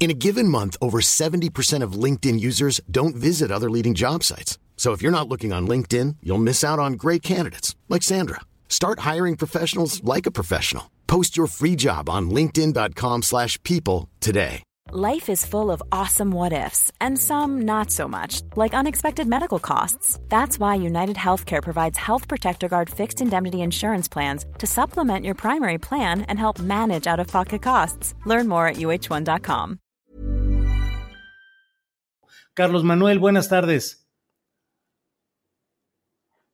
In a given month, over 70% of LinkedIn users don't visit other leading job sites. So if you're not looking on LinkedIn, you'll miss out on great candidates like Sandra. Start hiring professionals like a professional. Post your free job on linkedin.com/people today. Life is full of awesome what ifs and some not so much, like unexpected medical costs. That's why United Healthcare provides Health Protector Guard fixed indemnity insurance plans to supplement your primary plan and help manage out-of-pocket costs. Learn more at uh1.com. Carlos Manuel, buenas tardes.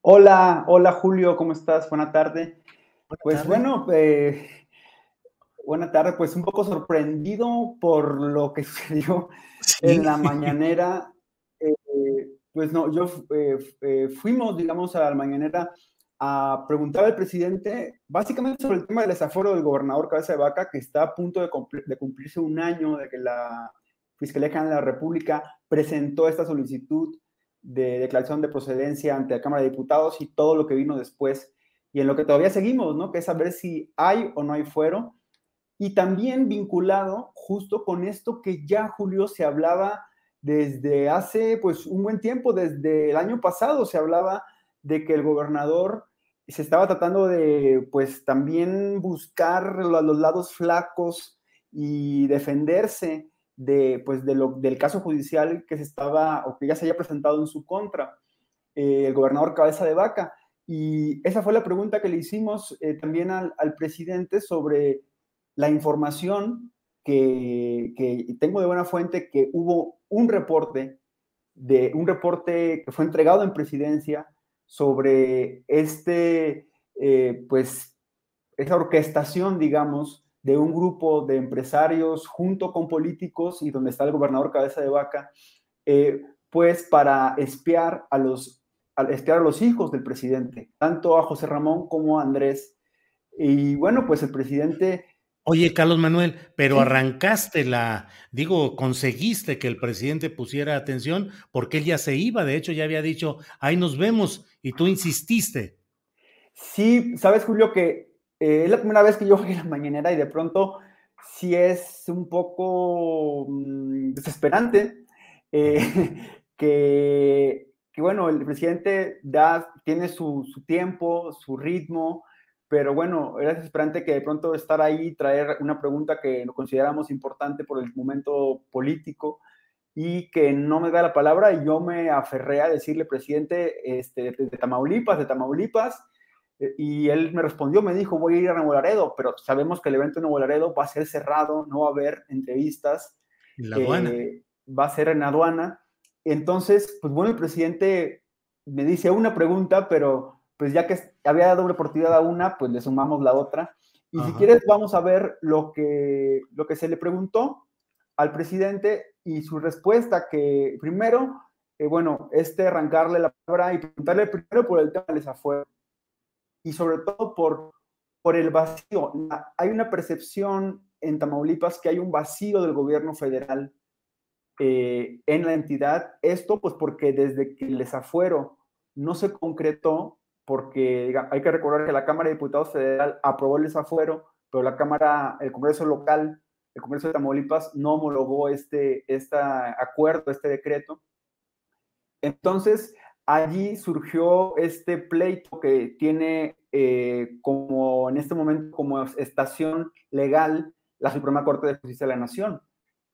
Hola, hola Julio, ¿cómo estás? Buena tarde. pues bueno, eh, buena tarde, pues un poco sorprendido por lo que sucedió en la mañanera. Eh, pues no, yo eh, eh, fuimos, digamos, a la mañanera a preguntar al presidente básicamente sobre el tema del desaforo del gobernador Cabeza de Vaca, que está a punto de, cumplir- de cumplirse un año de que la Fiscalía General de la República presentó esta solicitud de declaración de procedencia ante la Cámara de Diputados y todo lo que vino después y en lo que todavía seguimos, ¿no? Que es saber si hay o no hay fuero. Y también vinculado justo con esto que ya, Julio, se hablaba desde hace pues un buen tiempo, desde el año pasado se hablaba de que el gobernador se estaba tratando de pues también buscar lo- los lados flacos y defenderse de pues de lo, del caso judicial que se estaba o que ya se había presentado en su contra, eh, el gobernador Cabeza de Vaca. Y esa fue la pregunta que le hicimos eh, también al, al presidente sobre la información que, que tengo de buena fuente que hubo un reporte de un reporte que fue entregado en presidencia sobre este eh, pues esa orquestación digamos de un grupo de empresarios junto con políticos y donde está el gobernador cabeza de vaca eh, pues para espiar a los a espiar a los hijos del presidente tanto a José Ramón como a Andrés y bueno pues el presidente Oye, Carlos Manuel, pero Sí. arrancaste la, digo, conseguiste que el presidente pusiera atención porque él ya se iba, de hecho ya había dicho, ahí nos vemos, y tú insististe. Sí, sabes, Julio, que eh, es la primera vez que yo a la mañanera y de pronto sí es un poco mm, desesperante eh, que, bueno, el presidente da, tiene su, tiempo, su ritmo, pero bueno, era desesperante que de pronto estar ahí, traer una pregunta que lo consideramos importante por el momento político y que no me da la palabra. Y yo me aferré a decirle, presidente, este, de Tamaulipas, de Tamaulipas, y él me respondió, me dijo, voy a ir a Nuevo Laredo, pero sabemos que el evento en Nuevo Laredo va a ser cerrado, no va a haber entrevistas, En la aduana. eh, va a ser en aduana. Entonces, pues bueno, el presidente me dice una pregunta, pero pues ya que había dado una oportunidad a una, pues le sumamos la otra. Y si quieres, vamos a ver lo que, lo que se le preguntó al presidente y su respuesta, que primero, eh, bueno, este arrancarle la palabra y preguntarle primero por el tema del desafuero y sobre todo por, por el vacío. Hay una percepción en Tamaulipas que hay un vacío del gobierno federal eh, en la entidad. Esto pues porque desde que el desafuero no se concretó, porque hay que recordar que la Cámara de Diputados Federal aprobó el desafuero, pero la Cámara, el Congreso local, el Congreso de Tamaulipas no homologó este, este acuerdo, este decreto. Entonces, allí surgió este pleito que tiene eh, como en este momento como estación legal la Suprema Corte de Justicia de la Nación.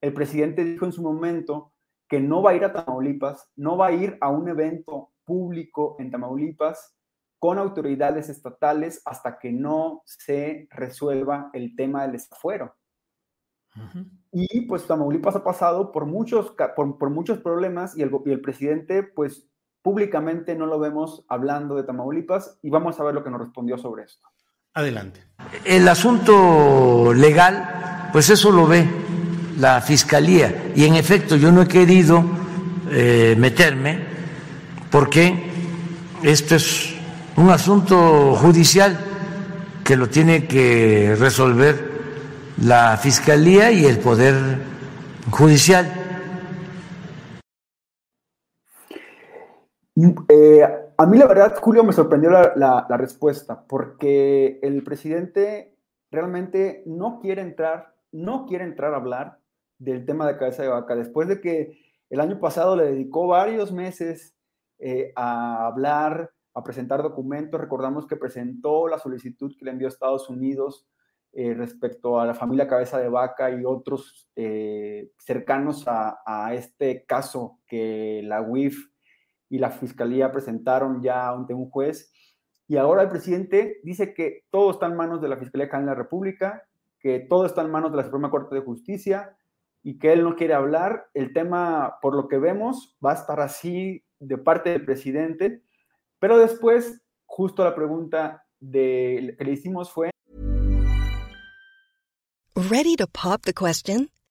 El presidente dijo en su momento que no va a ir a Tamaulipas, no va a ir a un evento público en Tamaulipas con autoridades estatales hasta que no se resuelva el tema del desafuero. Y pues Tamaulipas ha pasado por muchos, por, por muchos problemas y el, go- y el presidente pues públicamente no lo vemos hablando de Tamaulipas y vamos a ver lo que nos respondió sobre esto. Adelante. El asunto legal, pues eso lo ve la fiscalía. Y en efecto, yo no he querido eh, meterme porque esto es un asunto judicial que lo tiene que resolver la Fiscalía y el Poder Judicial. Eh, a mí la verdad, Julio, me sorprendió la, respuesta, porque el presidente realmente no quiere entrar, no quiere entrar a hablar del tema de cabeza de vaca, después de que el año pasado le dedicó varios meses eh, a hablar a presentar documentos. Recordamos que presentó la solicitud que le envió a Estados Unidos eh, respecto a la familia Cabeza de Vaca y otros cercanos a, este caso que la UIF y la Fiscalía presentaron ya ante un juez. Y ahora el presidente dice que todo está en manos de la Fiscalía General de la República, que todo está en manos de la Suprema Corte de Justicia y que él no quiere hablar. El tema, por lo que vemos, va a estar así de parte del presidente Pero después, justo la pregunta de, que le hicimos fue... Ready to pop the question?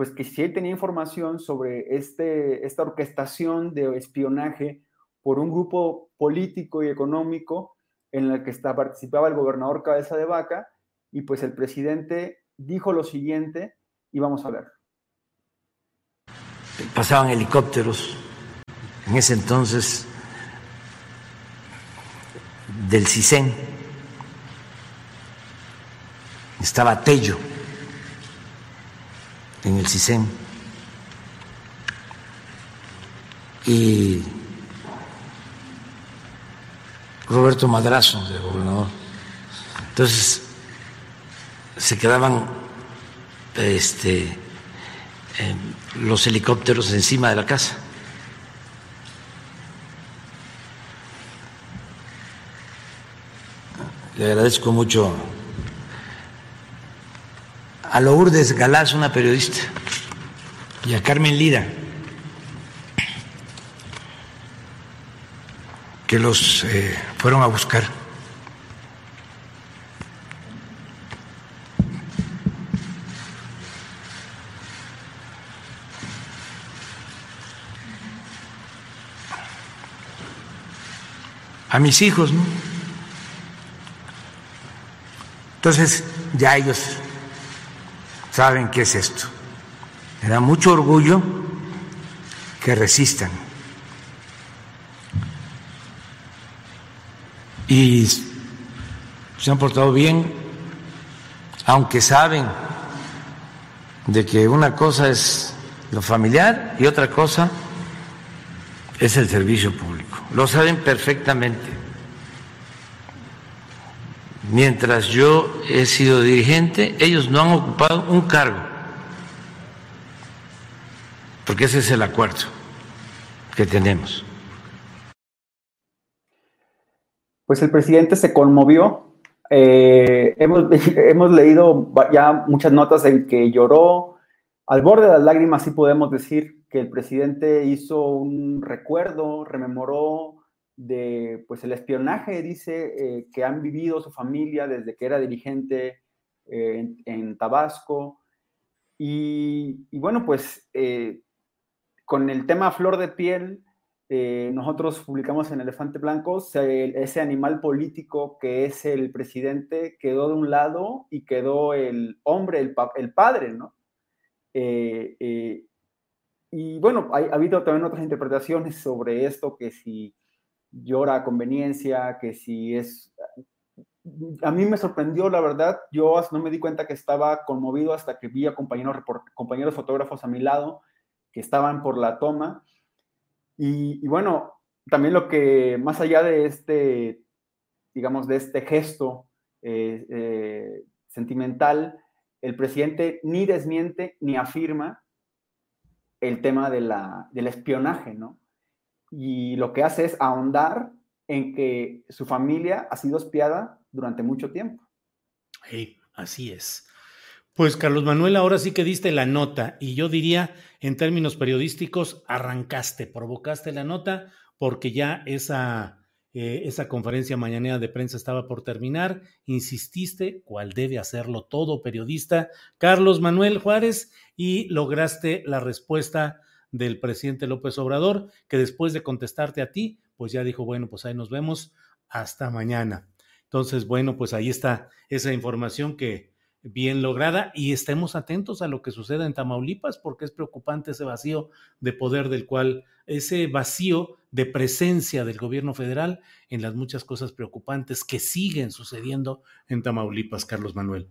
Pues que si él tenía información sobre este esta orquestación de espionaje por un grupo político y económico en la que está, participaba el gobernador Cabeza de Vaca, y pues el presidente dijo lo siguiente, y vamos a ver. Pasaban helicópteros, en ese entonces, del CISEN. Estaba Tello en el CISEN. Y Roberto Madrazo, de gobernador. Entonces, se quedaban este, los helicópteros encima de la casa. Le agradezco mucho a Lourdes Galás, una periodista, y a Carmen Lira que los eh, fueron a buscar. A mis hijos, ¿no? Entonces, ya ellos saben qué es esto. Me da mucho orgullo que resistan. y se han portado bien, aunque saben de que una cosa es lo familiar y otra cosa es el servicio público. Lo saben perfectamente. Mientras yo he sido dirigente, ellos no han ocupado un cargo, porque ese es el acuerdo que tenemos. pues el presidente se conmovió. Eh, hemos, hemos, leído ya muchas notas en que lloró al borde de las lágrimas, sí podemos decir que el presidente hizo un recuerdo, rememoró de pues el espionaje, dice, eh, que han vivido su familia desde que era dirigente eh, en, Tabasco. Y, bueno, pues con el tema flor de piel, eh, nosotros publicamos en Elefante Blanco, ese animal político que es el presidente quedó de un lado y quedó el hombre, el, padre, ¿no? Eh, eh, y bueno, ha habido también otras interpretaciones sobre esto, que si llora a conveniencia, que si es... A mí me sorprendió, la verdad, yo no me di cuenta que estaba conmovido hasta que vi a compañeros, compañeros fotógrafos a mi lado que estaban por la toma. Y, bueno, también lo que, más allá de este, digamos, de este gesto eh, eh, sentimental, el presidente ni desmiente ni afirma el tema de la, del espionaje, ¿no? Y lo que hace es ahondar en que su familia ha sido espiada durante mucho tiempo. Sí, así es. Pues Carlos Manuel, ahora sí que diste la nota y yo diría, en términos periodísticos, arrancaste, provocaste la nota porque ya esa eh, esa conferencia mañanera de prensa estaba por terminar. Insististe, cual debe hacerlo todo periodista, Carlos Manuel Juárez, y lograste la respuesta del presidente López Obrador, que después de contestarte a ti, pues ya dijo, bueno, pues ahí nos vemos, hasta mañana. Entonces, bueno, pues ahí está esa información que, bien lograda y estemos atentos a lo que suceda en Tamaulipas porque es preocupante ese vacío de poder del cual, ese vacío de presencia del gobierno federal en las muchas cosas preocupantes que siguen sucediendo en Tamaulipas, Carlos Manuel.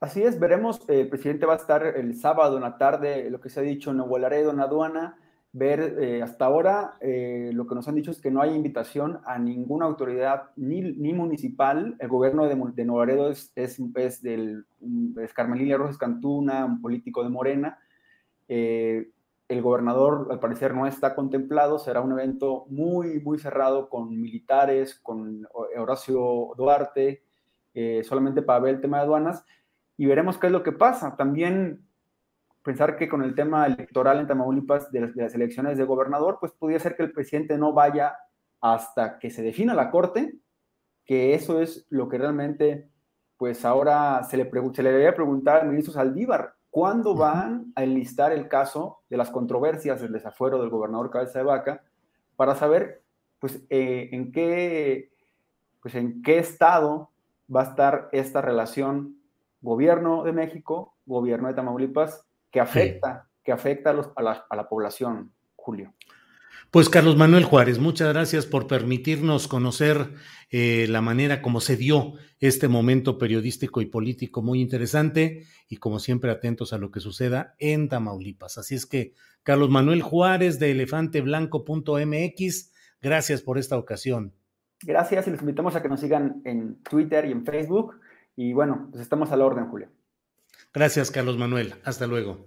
Así es, veremos, el presidente va a estar el sábado en la tarde, lo que se ha dicho en Nuevo Laredo, en aduana, ver eh, hasta ahora eh, lo que nos han dicho es que no hay invitación a ninguna autoridad ni, ni municipal. El gobierno de, de Nuevo Laredo es, es, es del es Carmelina Rosas Cantuna, un político de Morena. Eh, el gobernador al parecer no está contemplado, será un evento muy, muy cerrado con militares, con Horacio Duarte, solamente para ver el tema de aduanas y veremos qué es lo que pasa. También pensar que con el tema electoral en Tamaulipas de las, elecciones de gobernador, pues podría ser que el presidente no vaya hasta que se defina la corte, que eso es lo que realmente, pues ahora se le, se le debería preguntar al ministro Saldívar, ¿cuándo van a enlistar el caso de las controversias del desafuero del gobernador Cabeza de Vaca para saber, pues, eh, en qué, pues, en qué estado va a estar esta relación gobierno de México, gobierno de Tamaulipas que afecta, que afecta a, la, población, Julio. Pues Carlos Manuel Juárez, muchas gracias por permitirnos conocer eh, la manera como se dio este momento periodístico y político muy interesante y como siempre atentos a lo que suceda en Tamaulipas. Así es que Carlos Manuel Juárez de elefanteblanco.mx, gracias por esta ocasión. Gracias y les invitamos a que nos sigan en Twitter y en Facebook. Y bueno, pues estamos a la orden, Julio. Gracias, Carlos Manuel. Hasta luego.